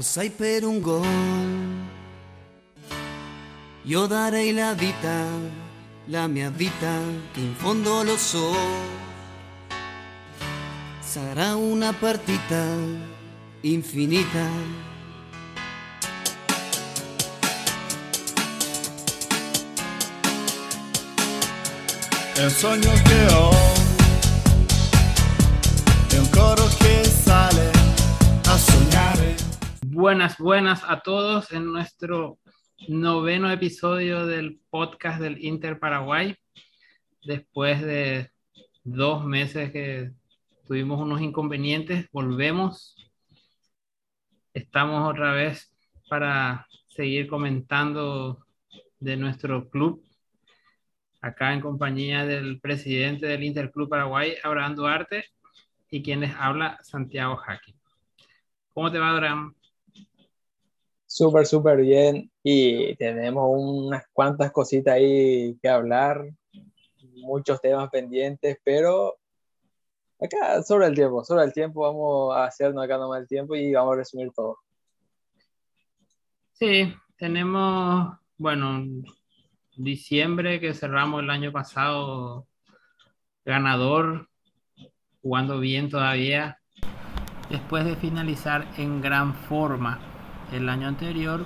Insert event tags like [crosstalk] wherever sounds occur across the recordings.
Sai per un gol, io darei la vita, la mia vita, che in fondo lo so, sarà una partita infinita. È un sogno che Buenas, buenas a todos en nuestro noveno episodio del podcast del Inter Paraguay. Después de dos meses que tuvimos unos inconvenientes, volvemos. Estamos otra vez para seguir comentando de nuestro club, acá en compañía del presidente del Interclub Paraguay, Abraham Duarte, y quien les habla, Santiago Jaque. ¿Cómo te va, Abraham? Súper, súper bien. Y tenemos unas cuantas cositas ahí que hablar, muchos temas pendientes, pero acá sobre el tiempo, sobre el tiempo vamos a hacernos acá nomás el tiempo y vamos a resumir todo. Sí, tenemos, bueno, diciembre que cerramos el año pasado ganador, jugando bien todavía. Después de finalizar en gran forma el año anterior,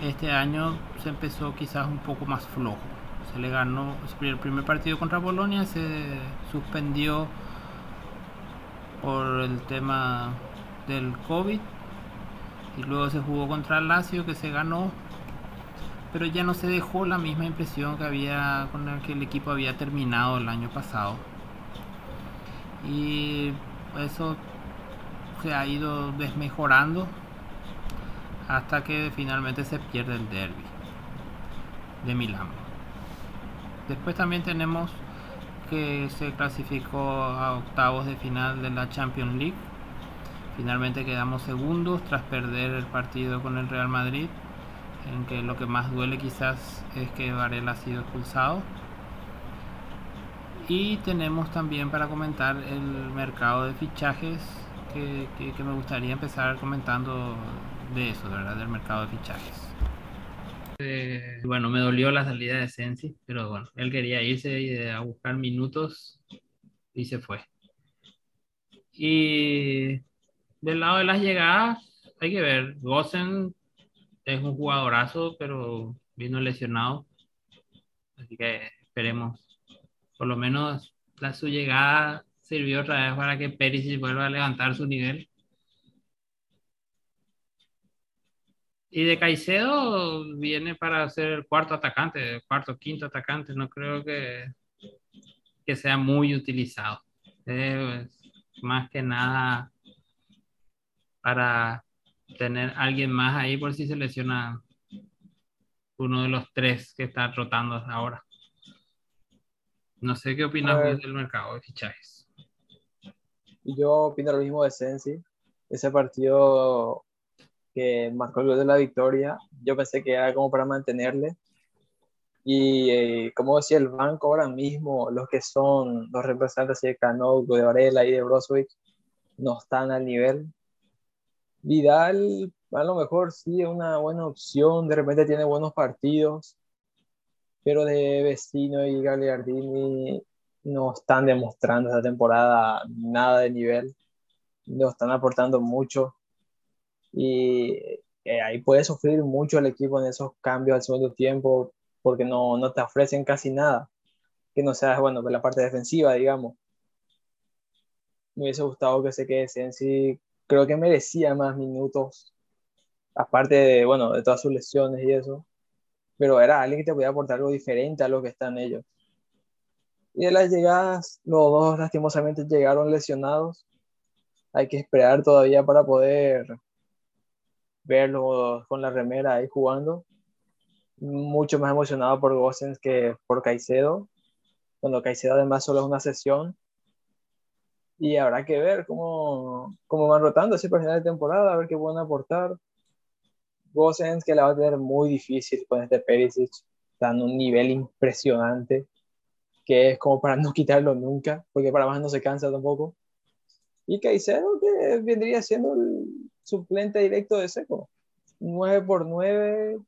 este año se empezó quizás un poco más flojo. Se le ganó el primer partido contra Bolonia, se suspendió por el tema del COVID y luego se jugó contra Lazio que se ganó pero ya no se dejó la misma impresión que había con la que el equipo había terminado el año pasado y eso se ha ido desmejorando hasta que finalmente se pierde el derby de Milán después también tenemos que se clasificó a octavos de final de la Champions League finalmente quedamos segundos tras perder el partido con el Real Madrid en que lo que más duele quizás es que Varela ha sido expulsado. Y tenemos también para comentar el mercado de fichajes, que, que, que me gustaría empezar comentando de eso, ¿verdad? Del mercado de fichajes. Eh, bueno, me dolió la salida de Sensi, pero bueno, él quería irse a buscar minutos y se fue. Y del lado de las llegadas, hay que ver, Gosen es un jugadorazo, pero vino lesionado. Así que esperemos. Por lo menos la, su llegada sirvió otra vez para que Perisic vuelva a levantar su nivel. Y de Caicedo viene para ser el cuarto atacante, el cuarto, quinto atacante. No creo que, que sea muy utilizado. Es más que nada para tener alguien más ahí por si se lesiona uno de los tres que está rotando ahora. No sé qué opinas del mercado de fichajes. Yo opino lo mismo de Sensi. Ese partido que marcó el gol de la victoria, yo pensé que era como para mantenerle. Y eh, como decía el banco ahora mismo, los que son los representantes de Cano, de Varela y de Brozovic, no están al nivel Vidal a lo mejor sí es una buena opción, de repente tiene buenos partidos, pero de Vecino y Gagliardini no están demostrando esta temporada nada de nivel, no están aportando mucho y eh, ahí puede sufrir mucho el equipo en esos cambios al segundo tiempo porque no, no te ofrecen casi nada, que no sea, bueno, la parte defensiva, digamos. Me hubiese gustado que se quede Sensi creo que merecía más minutos, aparte de, bueno, de todas sus lesiones y eso, pero era alguien que te podía aportar algo diferente a lo que están ellos. Y de las llegadas, los dos lastimosamente llegaron lesionados. Hay que esperar todavía para poder verlos con la remera ahí jugando. Mucho más emocionado por Gosens que por Caicedo. Cuando Caicedo además solo es una sesión y habrá que ver cómo, cómo van rotando para final de temporada, a ver qué pueden aportar. Gosens que la va a tener muy difícil con este Perisic, en un nivel impresionante, que es como para no [laughs] quitarlo nunca, porque para más no se cansa tampoco. Y Caicedo que vendría siendo el suplente directo de Seco. 9 por 9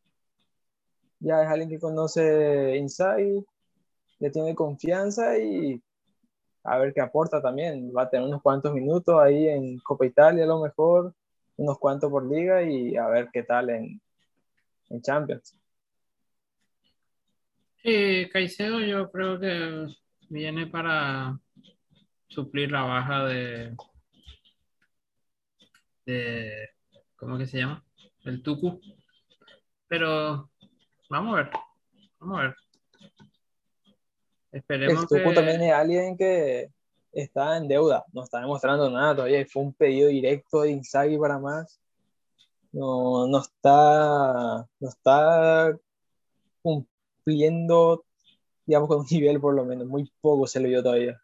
ya es alguien que conoce Inside, le tiene confianza y a ver qué aporta también. Va a tener unos cuantos minutos ahí en Copa Italia a lo mejor, unos cuantos por liga y a ver qué tal en, en Champions. Sí, Caicedo yo creo que viene para suplir la baja de, de ¿cómo que se llama? El Tucu. Pero vamos a ver, vamos a ver. Esperemos el Tucu que... también es alguien que está en deuda, no está demostrando nada todavía. Fue un pedido directo de Inzaghi para más. No, no está, no está cumpliendo, digamos, con un nivel por lo menos. Muy poco se le dio todavía.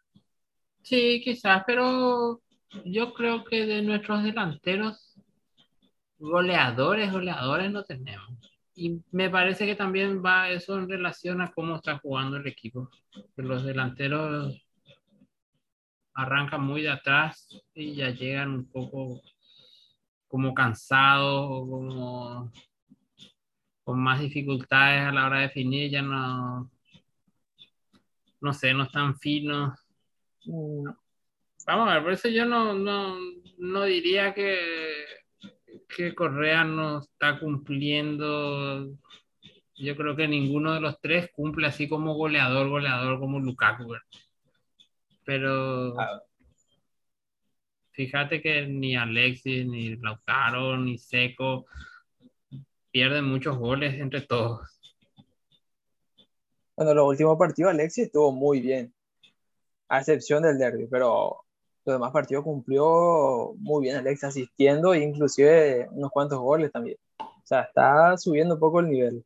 Sí, quizás, pero yo creo que de nuestros delanteros, goleadores, goleadores no tenemos. Y me parece que también va eso en relación a cómo está jugando el equipo. Los delanteros arrancan muy de atrás y ya llegan un poco como cansados o como con más dificultades a la hora de definir, ya no, no sé, no están finos. Vamos a ver, por eso yo no, no, no diría que, que Correa no está cumpliendo. Yo creo que ninguno de los tres cumple así como goleador, goleador como Lukaku. Pero Ah, fíjate que ni Alexis, ni Lautaro, ni Seco pierden muchos goles entre todos. Bueno, los últimos partidos Alexis estuvo muy bien, a excepción del derby, pero los demás partidos cumplió muy bien Alexis asistiendo e inclusive unos cuantos goles también. O sea, está subiendo un poco el nivel.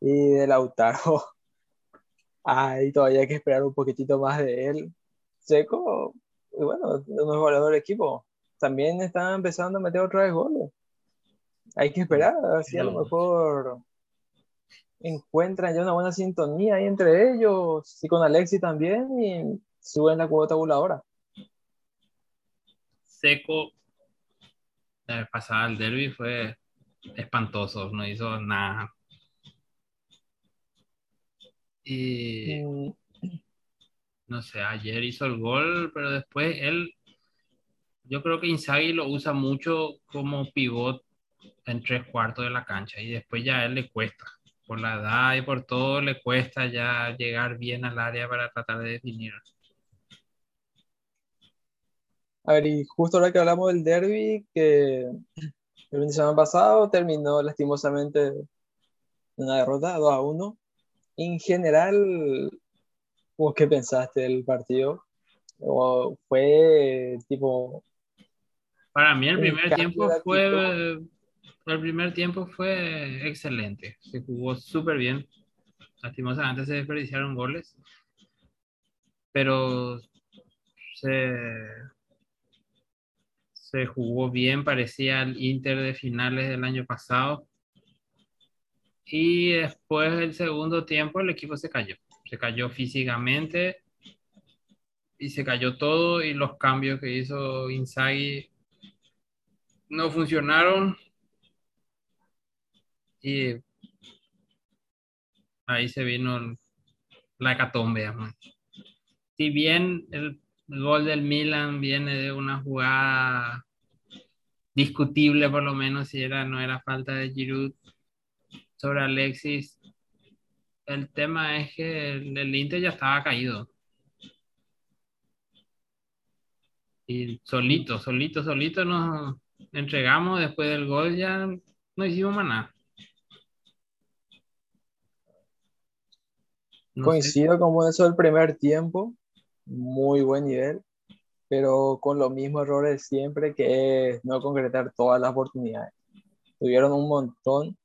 Y de Lautaro, [laughs] ahí todavía hay que esperar un poquitito más de él. Seco, y bueno, unos goleador del equipo, también están empezando a meter otra vez goles. Hay que esperar, a ver si a lo mejor encuentran ya una buena sintonía ahí entre ellos y con Alexis también y suben la cuota tabuladora. Seco, la vez pasada el derby fue espantoso, no hizo nada. Y Mm, no sé, ayer hizo el gol, pero después él, yo creo que Inzaghi lo usa mucho como pivot en tres cuartos de la cancha y después ya a él le cuesta, por la edad y por todo le cuesta ya llegar bien al área para tratar de definir. A ver, y justo ahora que hablamos del derby, que el fin de semana pasado terminó lastimosamente una derrota 2 a 1. En general, ¿vos qué pensaste del partido? ¿O fue tipo Para mí el primer tiempo fue, el primer tiempo fue excelente, se jugó súper bien. Lastimosamente se desperdiciaron goles, pero se, se jugó bien, parecía el Inter de finales del año pasado. Y después del segundo tiempo el equipo se cayó, se cayó físicamente y se cayó todo y los cambios que hizo Inzaghi no funcionaron y ahí se vino la hecatombe. Si bien el gol del Milan viene de una jugada discutible por lo menos si era no era falta de Giroud sobre Alexis, el tema es que el, el Inter ya estaba caído. Y solito, solito, solito nos entregamos después del gol, ya no hicimos más nada. No sé. Coincido con eso del primer tiempo, muy buen nivel, pero con los mismos errores siempre, que es no concretar todas las oportunidades. Tuvieron un montón.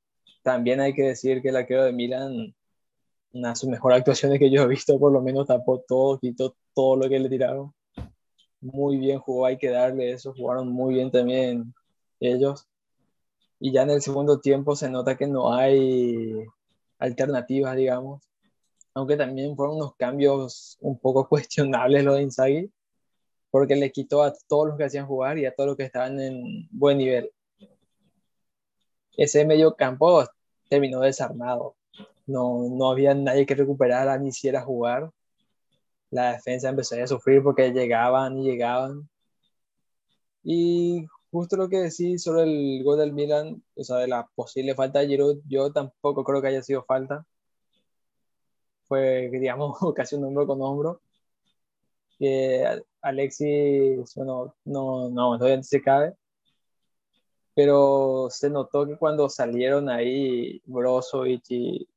También hay que decir que el arquero de Milan, una de sus mejores actuaciones que yo he visto, por lo menos tapó todo, quitó todo lo que le tiraron. Muy bien jugó, hay que darle eso, jugaron muy bien también ellos. Y ya en el segundo tiempo se nota que no hay alternativas, digamos aunque también fueron unos cambios un poco [laughs] cuestionables los de Inzaghi, porque le quitó a todos los que hacían jugar y a todos los que estaban en buen nivel. ese medio campo terminó desarmado. No, no había nadie que recuperara ni hiciera jugar. La defensa empezó a sufrir porque llegaban y llegaban. Y justo lo que decís sobre el gol del Milan, o sea, de la posible falta de Giroud, yo tampoco creo que haya sido falta. Fue, [laughs] digamos, casi un hombro con hombro. Que Alexis, bueno, no, no, no se cae. Pero se notó que cuando salieron ahí Brozovic y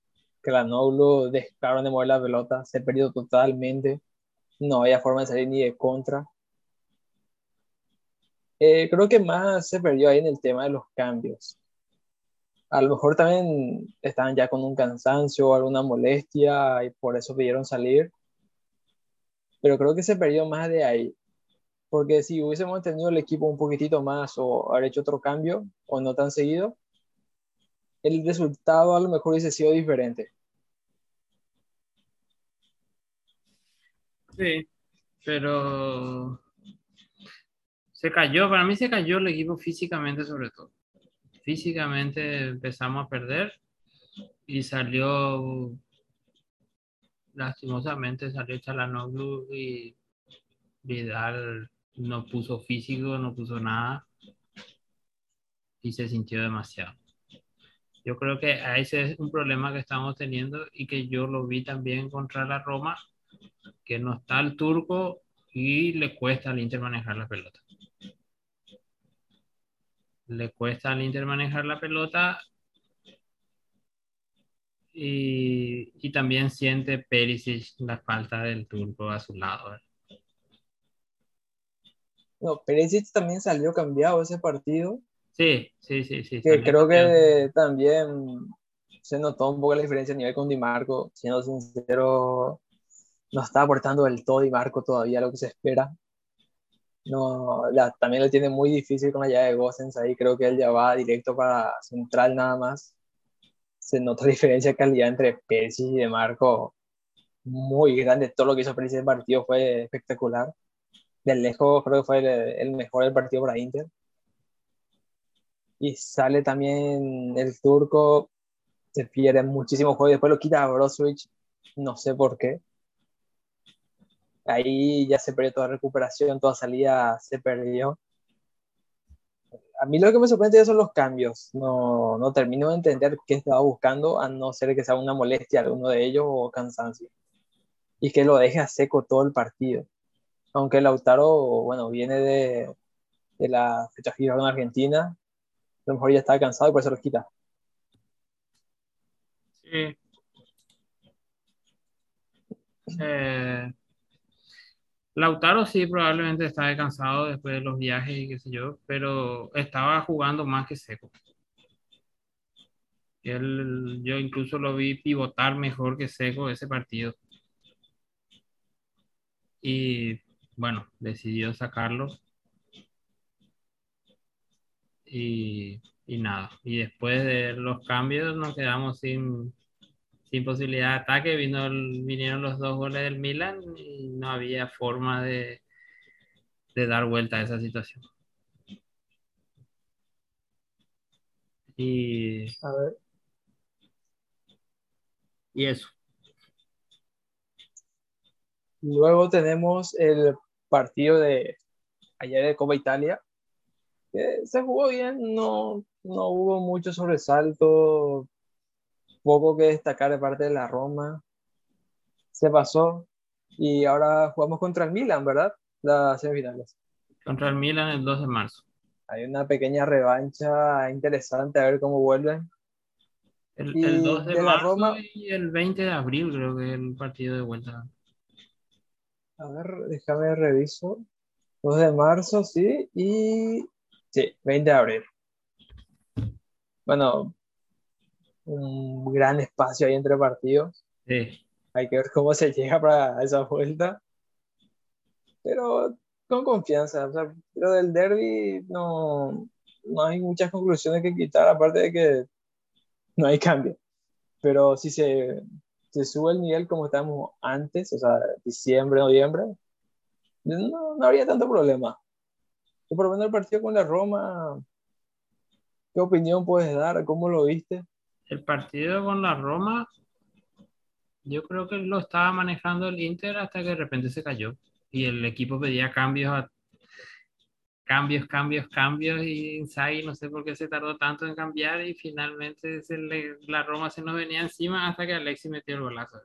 Kranoglu dejaron de mover la pelota, se perdió totalmente. No había forma de salir ni de contra. Eh, creo que más se perdió ahí en el tema de los cambios. A lo mejor también estaban ya con un cansancio alguna molestia y por eso pidieron salir. Pero creo que se perdió más de ahí. Porque si hubiésemos tenido el equipo un poquitito más o haber hecho otro cambio o no tan seguido, el resultado a lo mejor hubiese sido diferente. Sí, pero se cayó, para mí se cayó el equipo físicamente sobre todo. Físicamente empezamos a perder y salió, lastimosamente salió Chalanoglu y Vidal no puso físico, no puso nada y se sintió demasiado. Yo creo que ese es un problema que estamos teniendo y que yo lo vi también contra la Roma, que no está el turco y le cuesta al Inter manejar la pelota. Le cuesta al Inter manejar la pelota y, y también siente Perisic la falta del turco a su lado. No, Perisic también salió cambiado ese partido. Sí, sí, sí, sí. Que creo que también se notó un poco la diferencia a nivel con Di Marco. Siendo sincero, no está aportando del todo Di Marco todavía lo que se espera. No, también le tiene muy difícil con la llave de Gossens ahí. Creo que él ya va directo para central nada más. Se nota [laughs] diferencia de calidad entre Perisic y Di Marco muy grande. Todo lo que hizo Perisic en el partido fue espectacular de lejos creo que fue el, mejor del partido para Inter. Y sale también el turco, se pierde muchísimo juego y después lo quita a Brozovic, no sé por qué. Ahí ya se perdió toda recuperación, toda salida se perdió. A mí lo que me sorprende son los cambios. No, no termino de entender qué estaba buscando, a no ser que sea una molestia alguno de ellos o cansancio. Y que lo deje a seco todo el partido aunque Lautaro, bueno, viene de, de la fecha fija con Argentina, a lo mejor ya está cansado y por eso lo quita. Sí. Eh, Lautaro sí probablemente está cansado después de los viajes y qué sé yo, pero estaba jugando más que seco. Él, yo incluso lo vi pivotar mejor que seco ese partido. Y bueno, decidió sacarlo. Y, nada, y después de los cambios nos quedamos sin, sin posibilidad de ataque. Vino vinieron los dos goles del Milan y no había forma de, de dar vuelta a esa situación. Y, a ver. y eso. Luego tenemos el partido de ayer de Copa Italia. Que se jugó bien, no, no hubo mucho sobresalto, poco que destacar de parte de la Roma. Se pasó y ahora jugamos contra el Milan, ¿verdad? Las semifinales. Contra el Milan el 2 de marzo. Hay una pequeña revancha interesante a ver cómo vuelven. El, 2 de, marzo y el 20 de abril creo que es el partido de vuelta. A ver, déjame reviso. 2 de marzo, sí, y sí, 20 de abril. Bueno, un gran espacio ahí entre partidos. Sí. Hay que ver cómo se llega para esa vuelta. Pero con confianza. O sea, lo del derby no, no hay muchas conclusiones que quitar, aparte de que no hay cambio. Pero si se, se sube el nivel como estábamos antes, o sea, diciembre, noviembre, no, no habría tanto problema. Y por lo menos el partido con la Roma, ¿Qué opinión puedes dar? ¿Cómo lo viste? El partido con la Roma, yo creo que lo estaba manejando el Inter hasta que de repente se cayó y el equipo pedía cambios a cambios, cambios, cambios y Inzaghi no sé por qué se tardó tanto en cambiar y finalmente se le, la Roma se nos venía encima hasta que Alexis metió el golazo.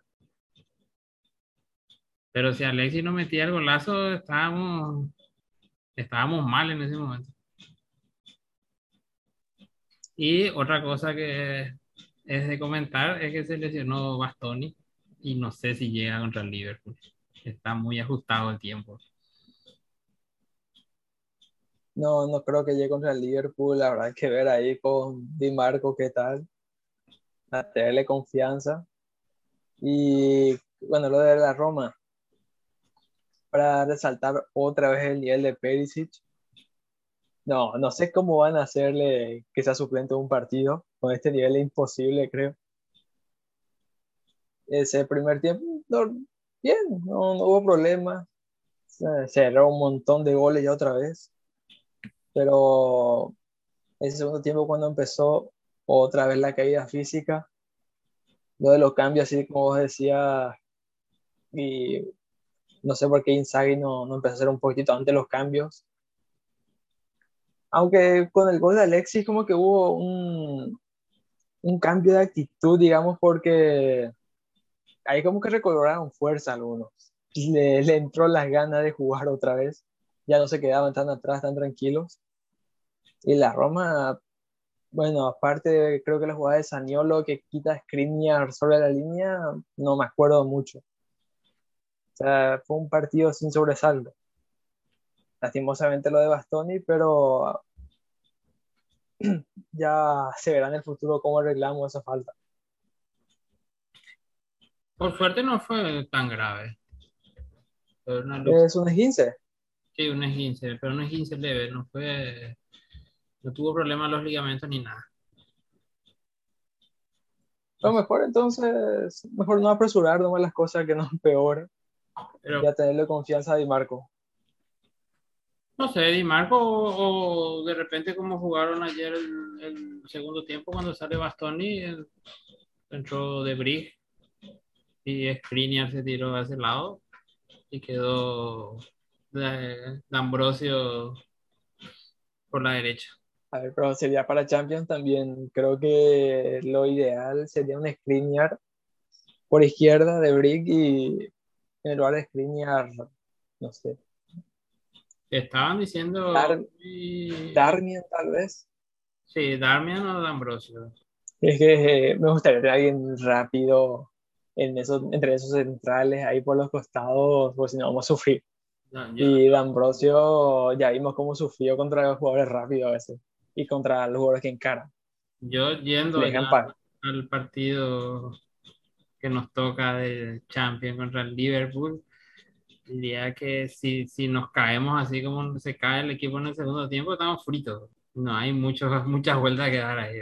Pero si Alexis no metía el golazo, estábamos, estábamos mal en ese momento. Y otra cosa que es de comentar es que se lesionó Bastoni y no sé si llega contra el Liverpool. Está muy ajustado el tiempo. No, no creo que llegue contra el Liverpool. Habrá que ver ahí con Di Marco qué tal. A tenerle confianza. Y bueno, lo de la Roma. Para resaltar otra vez el nivel de Perisic. No, no sé cómo van a hacerle que sea suplente un partido. Con este nivel es imposible, creo. Ese primer tiempo, bien, no, no hubo problema. Cerró un montón de goles ya otra vez pero ese segundo tiempo cuando empezó otra vez la caída física, lo de los cambios, así como vos decías, y no sé por qué Inzaghi no, no empezó a hacer un poquito antes los cambios. Aunque con el gol de Alexis como que hubo un, un cambio de actitud, digamos, porque ahí como que recobraron fuerza algunos. Le, le entró las ganas de jugar otra vez. Ya no se quedaban tan atrás, tan tranquilos. Y la Roma, bueno, aparte creo que la jugada de Saniolo que quita Skriniar sobre la línea, no me acuerdo mucho. O sea, fue un partido sin sobresalto. Lastimosamente lo de Bastoni, pero [clears throat] ya se verá en el futuro cómo arreglamos esa falta. Por suerte no fue tan grave. Es un esguince. Sí, un esguince, pero un esguince leve, no fue no tuvo problemas los ligamentos ni nada. Lo mejor entonces, mejor no apresurar, no las cosas que no peor. Pero, ya tenerle confianza a Di Marco. No sé, Di Marco o, de repente como jugaron ayer el, segundo tiempo cuando sale Bastoni, entró de Brig y Skriniar se tiró a ese lado y quedó D'Ambrosio por la derecha. A ver, pero sería para Champions también. Creo que lo ideal sería un Skriniar por izquierda de Brick y en lugar de Skriniar, no sé. Estaban diciendo. Darmian, tal vez. Sí, Darmian o D'Ambrosio. Es que eh, me gustaría tener alguien rápido en esos, entre esos centrales ahí por los costados, porque si no vamos a sufrir. y D'Ambrosio ya vimos cómo sufrió contra los jugadores rápidos a veces y contra los jugadores que encaran. Yo yendo al partido que nos toca de Champions contra el Liverpool, diría que si, si nos caemos así como se cae el equipo en el segundo tiempo, estamos fritos. No hay muchos, [laughs] muchas vueltas que dar ahí.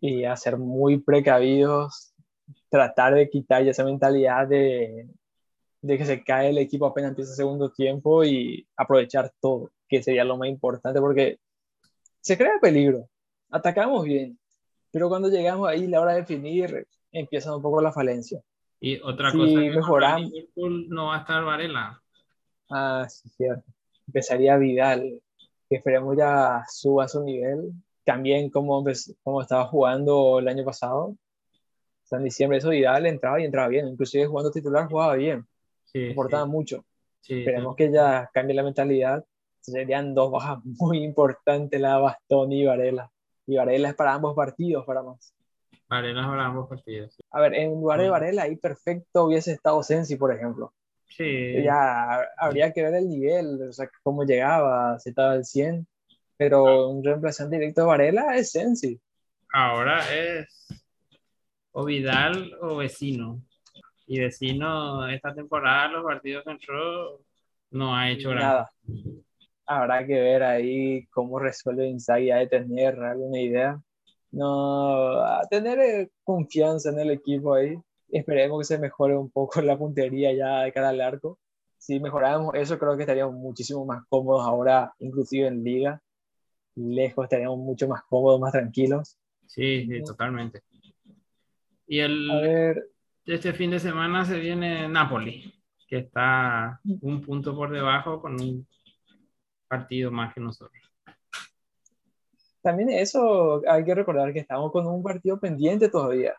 Y a ser muy precavidos, tratar de quitar esa mentalidad de, de que se cae el equipo apenas empieza el segundo tiempo y aprovechar todo, que sería lo más importante, porque se crea peligro, atacamos bien, pero cuando llegamos ahí, la hora de definir, empieza un poco la falencia. Y otra cosa que mejoramos. no va a estar Varela. Ah, sí, cierto. Empezaría Vidal, que esperemos ya suba su nivel. También como, como estaba jugando el año pasado. O sea, en diciembre eso Vidal entraba y entraba bien. Inclusive jugando titular jugaba bien. Sí, importaba mucho. Esperemos que ya cambie la mentalidad serían dos bajas muy [laughs] importantes, la de Bastón y Varela. Y Varela es para ambos partidos, para más. Varela para ambos partidos. A ver, en lugar de Varela, ahí perfecto hubiese estado Sensi, por ejemplo. Sí. Ya habría que ver el nivel, o sea, cómo llegaba, si estaba al 100. Pero un reemplazante directo de Varela es Sensi. Ahora es o Vidal o Vecino. Y Vecino, esta temporada, los partidos que entró, no ha hecho nada habrá que ver ahí cómo resuelve Inzaghi, de tener alguna idea. No, a tener eh, confianza en el equipo ahí. Esperemos que se mejore un poco [laughs] la puntería ya de cara al arco. Si mejoramos eso, creo que estaríamos muchísimo más cómodos ahora, inclusive en liga. lejos estaríamos mucho más cómodos, más tranquilos. Sí, sí, totalmente. Y el, A ver, este fin de semana se viene Napoli, que está un punto por debajo con un partido más que nosotros. También eso hay que recordar que estamos con un partido pendiente todavía,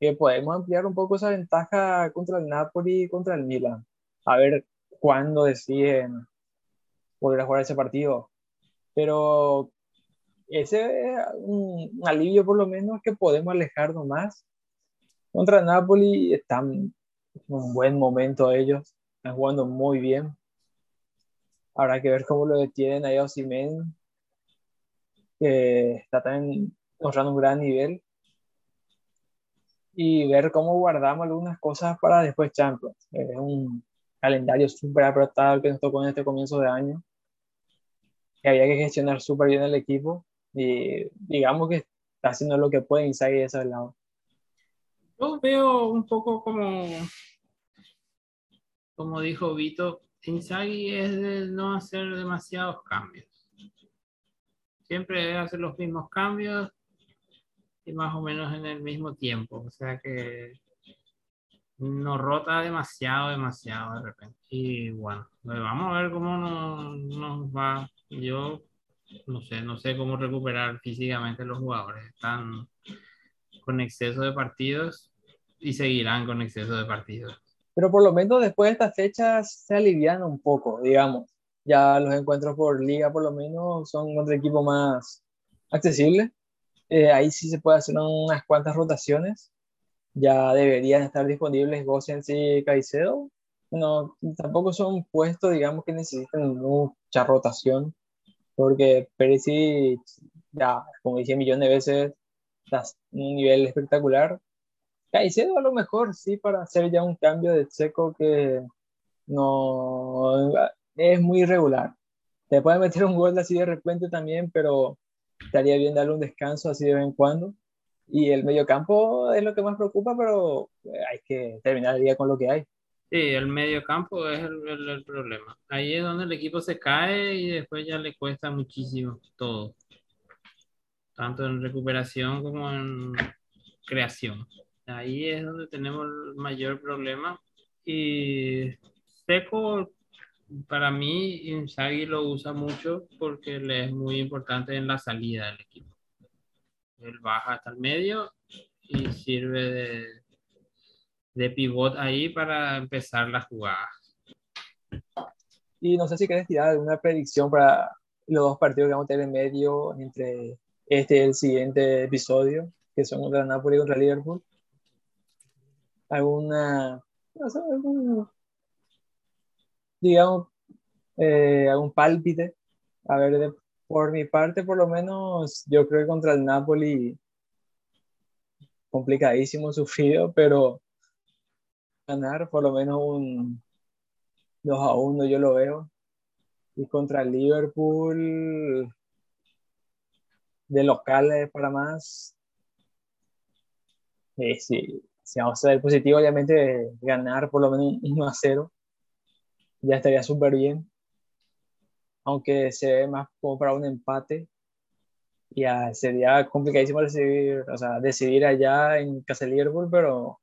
que podemos ampliar un poco esa ventaja contra el Napoli y contra el Milan. A ver cuándo deciden volver a jugar ese partido. Pero ese es un, alivio por lo menos que podemos alejarnos más. Contra el Napoli están en un buen momento ellos, están jugando muy bien. Habrá que ver cómo lo detienen ahí a Osimhen, que está también mostrando un gran nivel. Y ver cómo guardamos algunas cosas para después Champions. Es un calendario súper apretado que nos tocó en este comienzo de año. Que había que gestionar súper bien el equipo. Y digamos que está haciendo lo que puede Inzaghi de ese lado. Yo veo un poco como, como dijo Vito, Inzaghi es de no hacer demasiados cambios. Siempre hace los mismos cambios y más o menos en el mismo tiempo. O sea que no rota demasiado, demasiado de repente. Y bueno, pues vamos a ver cómo nos, nos va. Yo no sé, no sé cómo recuperar físicamente los jugadores. Están con exceso de partidos y seguirán con exceso de partidos. Pero por lo menos después de estas fechas se aliviana un poco, digamos. Ya los encuentros por liga por lo menos son otro equipo más accesible. Eh, ahí sí se puede hacer unas cuantas rotaciones. Ya deberían estar disponibles Gosens y Caicedo. No, tampoco son puestos, digamos, que necesitan mucha rotación. Porque Perisic, ya, como dije millones de veces, está a un nivel espectacular. Caicedo a lo mejor sí para hacer ya un cambio de seco que no es muy irregular. Te puede meter un gol así de repente también, pero estaría bien darle un descanso así de vez en cuando. Y el mediocampo es lo que más preocupa, pero hay que terminar el día con lo que hay. Sí, el medio campo es el, el- el problema. Ahí es donde el equipo se cae y después ya le cuesta muchísimo todo. Tanto en recuperación como en creación. Ahí es donde tenemos el mayor problema. Y Seco, para mí, Inzaghi lo usa mucho porque le es muy importante en la salida del equipo. Él baja hasta el medio y sirve de, de pivot ahí para empezar la jugada. Y no sé si quieres tirar alguna predicción para los dos partidos que vamos a tener en medio entre este y el siguiente episodio, que son contra Napoli y contra Liverpool. Alguna, no sé, algún, digamos, eh, algún pálpite. A ver, por mi parte, por lo menos, yo creo que contra el Napoli, complicadísimo, sufrido, pero ganar por lo menos un 2 a 1 yo lo veo. Y contra el Liverpool, de locales para más, eh, si vamos a ser positivo, obviamente ganar por lo menos un 1 a 0 ya estaría súper bien. Aunque se ve más como para un empate. Ya sería complicadísimo decidir, o sea, decidir allá en casa Liverpool, pero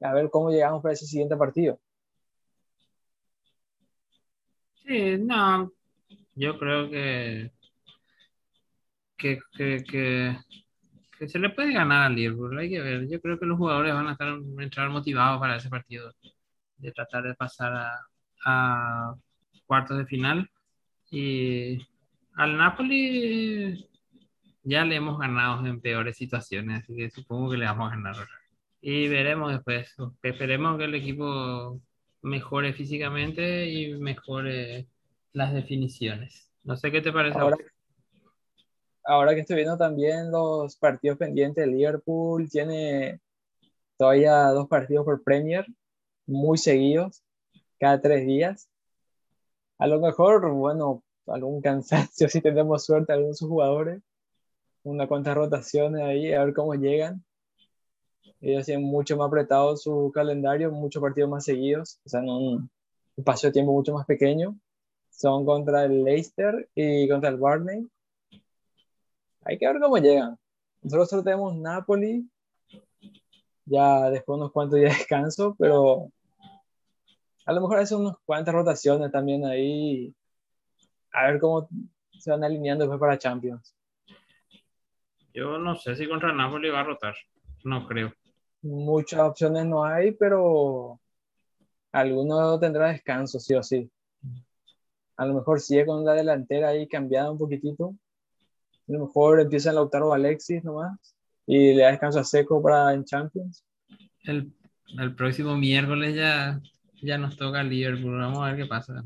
a ver cómo llegamos para ese siguiente partido. Sí, no, yo creo que, que, que, que, que se le puede ganar al Liverpool, hay que ver. Yo creo que los jugadores van a estar entrar motivados para ese partido, de tratar de pasar a, a cuartos de final. Y al Napoli ya le hemos ganado en peores situaciones, así que supongo que le vamos a ganar. Y veremos después. Esperemos que el equipo mejore físicamente y mejore las definiciones. No sé qué te parece. Ahora, ahora que estoy viendo también los partidos pendientes, Liverpool tiene todavía dos partidos por Premier muy seguidos, cada tres días. A lo mejor, bueno, algún cansancio [laughs] si tenemos suerte algunos jugadores, una cuantas rotaciones ahí, a ver cómo llegan. Ellos tienen mucho más apretado su calendario, muchos partidos más seguidos, o sea, en un espacio de tiempo mucho más pequeño. son contra el Leicester y contra el Barney. Hay que ver cómo llegan. Nosotros solo tenemos Napoli, ya después unos cuantos días de descanso, pero a lo mejor hacen unas cuantas rotaciones también ahí. A ver cómo se van alineando después para Champions. Yo no sé si contra Napoli va a rotar. No creo. Muchas opciones no hay, pero alguno tendrá descanso, sí o sí. A lo mejor sigue con la delantera ahí cambiada un poquitito. A lo mejor empieza a Lautaro Alexis nomás y le da descanso a Seco para en Champions. El, el próximo miércoles ya, ya nos toca Liverpool. Vamos a ver qué pasa.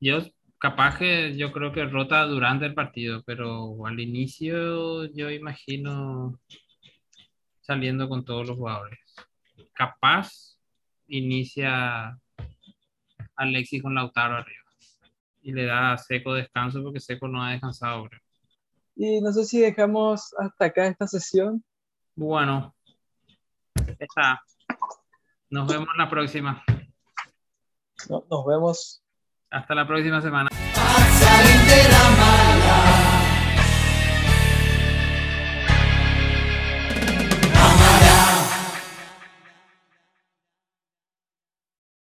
Yo capaz que yo creo que rota durante el partido, pero al inicio yo imagino saliendo con todos los jugadores. Capaz inicia Alexis con Lautaro arriba y le da Seco descanso porque Seco no ha descansado. Y no sé si dejamos hasta acá esta sesión. Bueno, está. Nos vemos la próxima. nos vemos. Hasta la próxima semana.